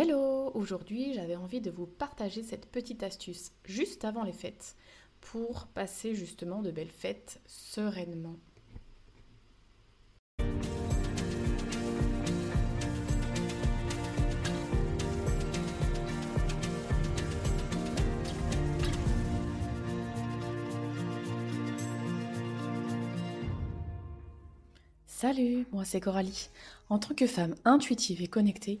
Hello Aujourd'hui, j'avais envie de vous partager cette petite astuce juste avant les fêtes pour passer justement de belles fêtes sereinement. Salut, moi c'est Coralie. En tant que femme intuitive et connectée,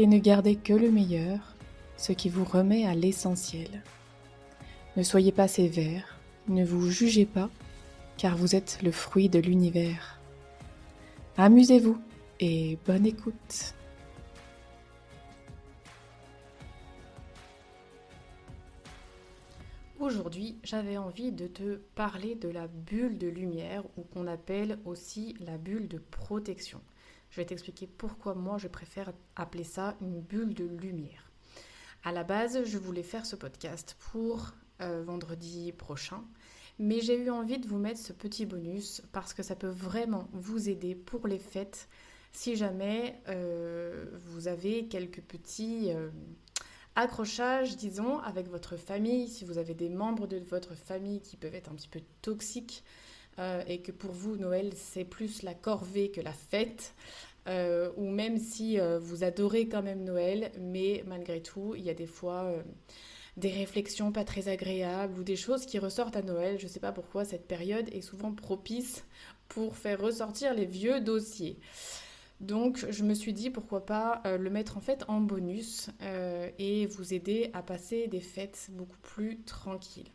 et ne gardez que le meilleur, ce qui vous remet à l'essentiel. Ne soyez pas sévère, ne vous jugez pas, car vous êtes le fruit de l'univers. Amusez-vous et bonne écoute. Aujourd'hui, j'avais envie de te parler de la bulle de lumière ou qu'on appelle aussi la bulle de protection. Je vais t'expliquer pourquoi moi je préfère appeler ça une bulle de lumière. À la base, je voulais faire ce podcast pour euh, vendredi prochain, mais j'ai eu envie de vous mettre ce petit bonus parce que ça peut vraiment vous aider pour les fêtes si jamais euh, vous avez quelques petits euh, accrochages, disons, avec votre famille, si vous avez des membres de votre famille qui peuvent être un petit peu toxiques euh, et que pour vous, Noël, c'est plus la corvée que la fête. Euh, ou même si euh, vous adorez quand même Noël, mais malgré tout, il y a des fois des réflexions pas très agréables ou des choses qui ressortent à Noël. Je ne sais pas pourquoi cette période est souvent propice pour faire ressortir les vieux dossiers. Donc je me suis dit pourquoi pas le mettre en fait en bonus et vous aider à passer des fêtes beaucoup plus tranquilles.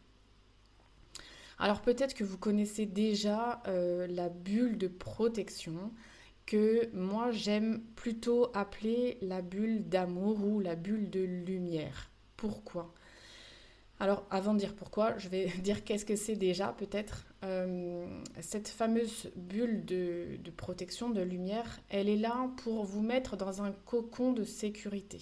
Alors peut-être que vous connaissez déjà euh, la bulle de protection que moi j'aime plutôt appeler la bulle d'amour ou la bulle de lumière. Pourquoi? Alors, avant de dire pourquoi, je vais dire qu'est-ce que c'est déjà peut-être. Euh, cette fameuse bulle de, protection, de lumière, elle est là pour vous mettre dans un cocon de sécurité.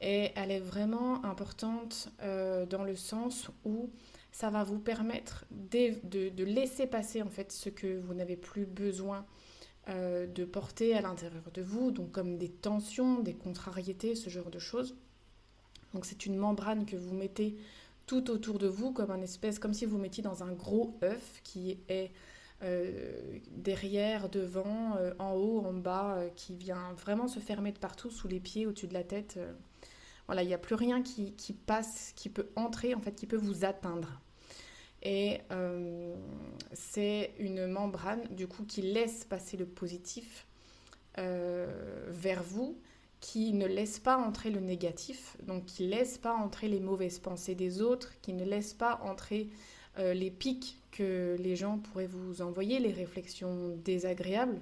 Et elle est vraiment importante euh, dans le sens où ça va vous permettre de, laisser passer en fait ce que vous n'avez plus besoin euh, de porter à l'intérieur de vous, donc comme des tensions, des contrariétés, ce genre de choses. Donc c'est une membrane que vous mettez tout autour de vous comme un espèce, comme si vous mettiez dans un gros œuf qui est euh, derrière, devant, euh, en haut, en bas, qui vient vraiment se fermer de partout, sous les pieds, au-dessus de la tête. Voilà, il n'y a plus rien qui, passe, qui peut entrer, en fait, qui peut vous atteindre. Et euh, c'est une membrane, du coup, qui laisse passer le positif euh, vers vous, qui ne laisse pas entrer le négatif, donc qui laisse pas entrer les mauvaises pensées des autres, qui ne laisse pas entrer euh, les pics que les gens pourraient vous envoyer, les réflexions désagréables.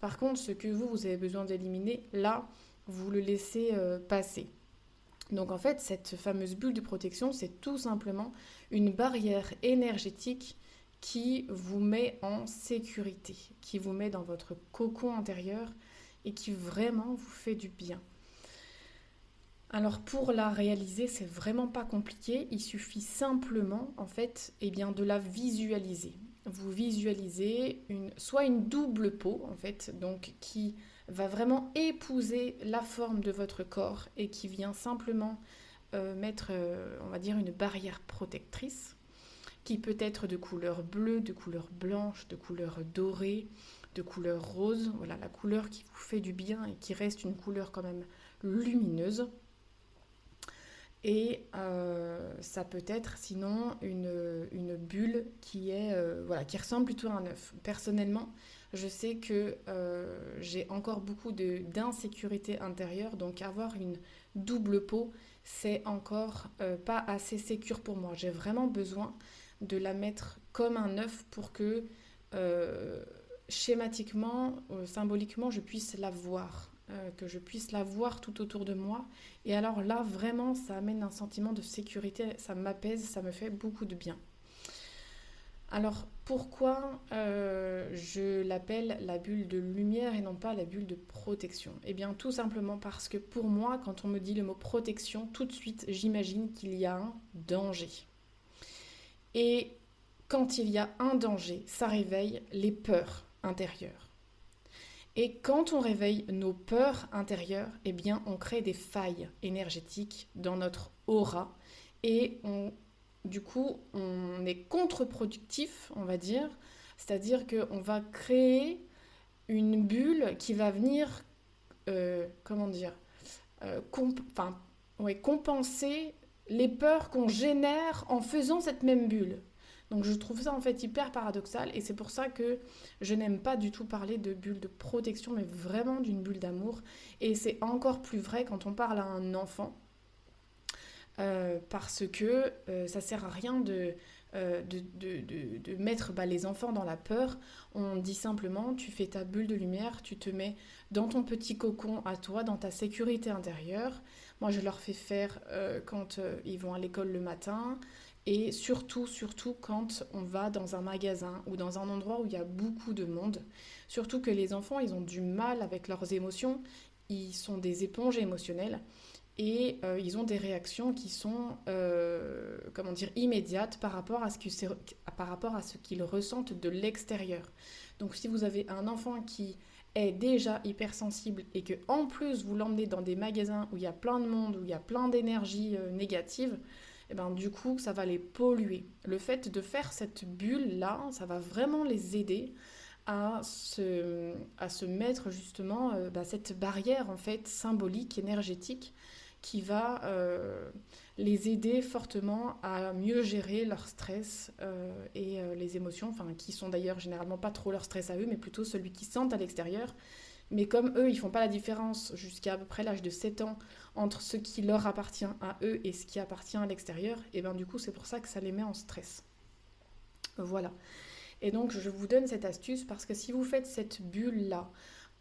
Par contre, ce que vous, vous avez besoin d'éliminer, là, vous le laissez passer. Donc en fait, cette fameuse bulle de protection, c'est tout simplement une barrière énergétique qui vous met en sécurité, qui vous met dans votre cocon intérieur et qui vraiment vous fait du bien. Alors pour la réaliser, c'est vraiment pas compliqué, il suffit simplement en fait eh bien, de la visualiser. Vous visualisez une, soit une double peau en fait, donc qui va vraiment épouser la forme de votre corps et qui vient simplement euh, mettre, euh, on va dire, une barrière protectrice qui peut être de couleur bleue, de couleur blanche, de couleur dorée, de couleur rose. Voilà, la couleur qui vous fait du bien et qui reste une couleur quand même lumineuse. Et euh, ça peut être sinon une, une bulle qui, est, voilà, qui ressemble plutôt à un œuf. Personnellement, je sais que euh, j'ai encore beaucoup d'insécurité intérieure, donc avoir une double peau, c'est encore euh, pas assez sécure pour moi. J'ai vraiment besoin de la mettre comme un œuf pour que euh, schématiquement, symboliquement, je puisse la voir. que je puisse la voir tout autour de moi. Et alors là, vraiment, ça amène un sentiment de sécurité, ça m'apaise, ça me fait beaucoup de bien. Alors pourquoi euh, je l'appelle la bulle de lumière et non pas la bulle de protection? Eh bien tout simplement parce que pour moi, quand on me dit le mot protection, tout de suite j'imagine qu'il y a un danger. Et quand il y a un danger, ça réveille les peurs intérieures. Et quand on réveille nos peurs intérieures, eh bien on crée des failles énergétiques dans notre aura et on du coup, on est contre-productif, on va dire. C'est-à-dire qu'on va créer une bulle qui va venir, euh, comment dire, euh, compenser les peurs qu'on génère en faisant cette même bulle. Donc je trouve ça en fait hyper paradoxal et c'est pour ça que je n'aime pas du tout parler de bulle de protection mais vraiment d'une bulle d'amour et c'est encore plus vrai quand on parle à un enfant euh, parce que euh, ça sert à rien de, euh, de, mettre bah, les enfants dans la peur. On dit simplement, tu fais ta bulle de lumière, tu te mets dans ton petit cocon à toi, dans ta sécurité intérieure. Moi, je leur fais faire quand ils vont à l'école le matin. Et surtout, surtout quand on va dans un magasin ou dans un endroit où il y a beaucoup de monde. Surtout que les enfants, ils ont du mal avec leurs émotions. Ils sont des éponges émotionnelles et euh, ils ont des réactions qui sont euh, comment dire immédiates par rapport à ce par rapport à ce qu'ils ressentent de l'extérieur. Donc si vous avez un enfant qui est déjà hypersensible et que en plus vous l'emmenez dans des magasins où il y a plein de monde, où il y a plein d'énergie euh, négative, et eh ben du coup ça va les polluer. Le fait de faire cette bulle là, ça va vraiment les aider à se, à se mettre justement bah, cette barrière en fait symbolique, énergétique qui va euh, les aider fortement à mieux gérer leur stress euh, et euh, les émotions, enfin qui sont d'ailleurs généralement pas trop leur stress à eux, mais plutôt celui qu'ils sentent à l'extérieur. Mais comme eux, ils font pas la différence jusqu'à à peu près l'âge de 7 ans entre ce qui leur appartient à eux et ce qui appartient à l'extérieur, et bien du coup c'est pour ça que ça les met en stress. Voilà. Et donc je vous donne cette astuce parce que si vous faites cette bulle-là,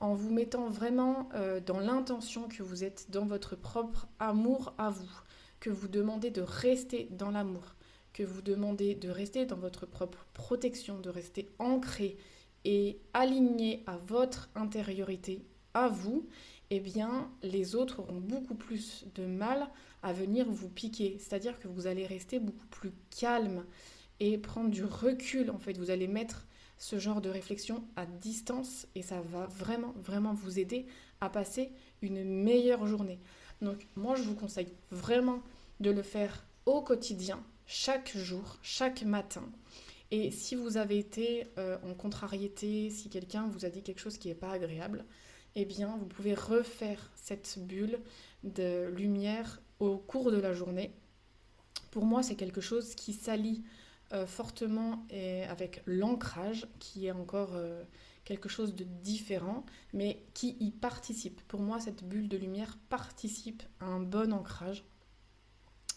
en vous mettant vraiment euh, dans l'intention que vous êtes dans votre propre amour à vous, que vous demandez de rester dans l'amour, que vous demandez de rester dans votre propre protection, de rester ancré et aligné à votre intériorité, à vous, eh bien les autres auront beaucoup plus de mal à venir vous piquer. C'est-à-dire que vous allez rester beaucoup plus calme et prendre du recul en fait. Vous allez mettre ce genre de réflexion à distance et ça va vraiment, vraiment vous aider à passer une meilleure journée. Donc moi, je vous conseille vraiment de le faire au quotidien, chaque jour, chaque matin. Et si vous avez été euh, en contrariété, si quelqu'un vous a dit quelque chose qui n'est pas agréable, eh bien, vous pouvez refaire cette bulle de lumière au cours de la journée. Pour moi, c'est quelque chose qui s'allie euh, fortement et avec l'ancrage, qui est encore euh, quelque chose de différent, mais qui y participe. Pour moi, cette bulle de lumière participe à un bon ancrage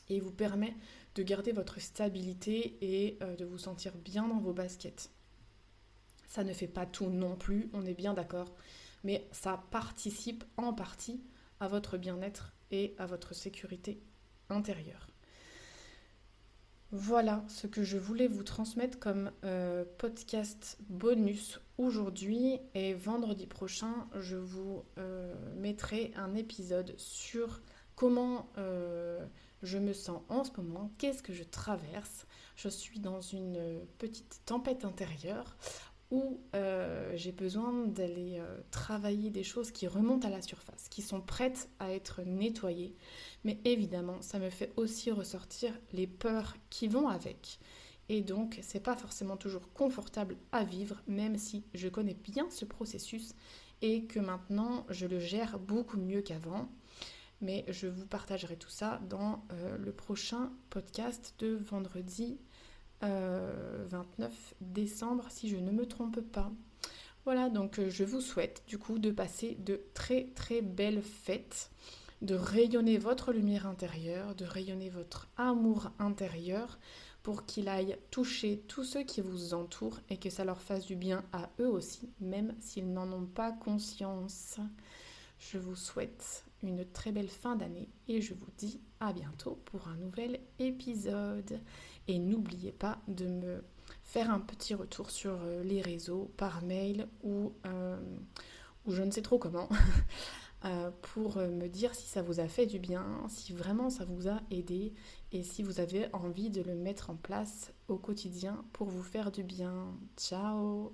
et vous permet de garder votre stabilité et euh, de vous sentir bien dans vos baskets. Ça ne fait pas tout non plus, on est bien d'accord, mais ça participe en partie à votre bien-être et à votre sécurité intérieure. Voilà ce que je voulais vous transmettre comme euh, podcast bonus aujourd'hui et vendredi prochain je vous euh, mettrai un épisode sur comment euh, je me sens en ce moment, qu'est-ce que je traverse. Je suis dans une petite tempête intérieure où j'ai besoin d'aller travailler des choses qui remontent à la surface, qui sont prêtes à être nettoyées, mais évidemment, ça me fait aussi ressortir les peurs qui vont avec. Et donc, c'est pas forcément toujours confortable à vivre, même si je connais bien ce processus et que maintenant je le gère beaucoup mieux qu'avant. Mais je vous partagerai tout ça dans euh, le prochain podcast de vendredi 29 euh, décembre, si je ne me trompe pas. Voilà, donc euh, je vous souhaite du coup de passer de très très belles fêtes de rayonner votre lumière intérieure, de rayonner votre amour intérieur pour qu'il aille toucher tous ceux qui vous entourent et que ça leur fasse du bien à eux aussi, même s'ils n'en ont pas conscience. Je vous souhaite une très belle fin d'année et je vous dis à bientôt pour un nouvel épisode. Et n'oubliez pas de me faire un petit retour sur euh, les réseaux, par mail ou, euh, ou je ne sais trop comment, euh, pour me dire si ça vous a fait du bien, si vraiment ça vous a aidé et si vous avez envie de le mettre en place au quotidien pour vous faire du bien. Ciao